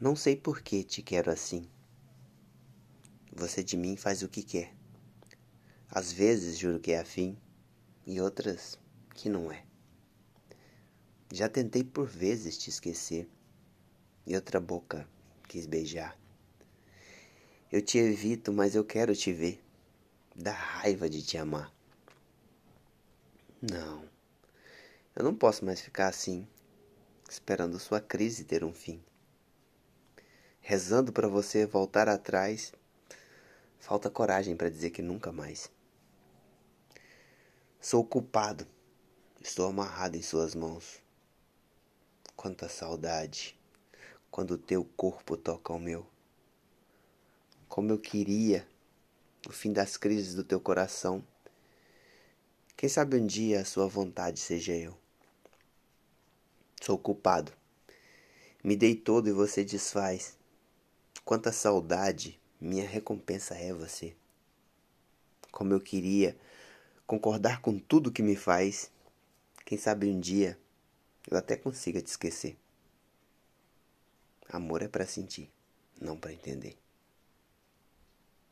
Não sei por que te quero assim. Você de mim faz o que quer. Às vezes juro que é afim, e outras que não é. Já tentei por vezes te esquecer, e outra boca quis beijar. Eu te evito, mas eu quero te ver. Dá raiva de te amar. Não, eu não posso mais ficar assim, esperando sua crise ter um fim rezando para você voltar atrás, falta coragem para dizer que nunca mais. Sou culpado, estou amarrado em suas mãos. Quanta saudade quando o teu corpo toca o meu. Como eu queria o fim das crises do teu coração. Quem sabe um dia a sua vontade seja eu. Sou culpado. Me dei todo e você desfaz. Quanta saudade, minha recompensa é você. Como eu queria concordar com tudo que me faz. Quem sabe um dia eu até consiga te esquecer. Amor é para sentir, não para entender.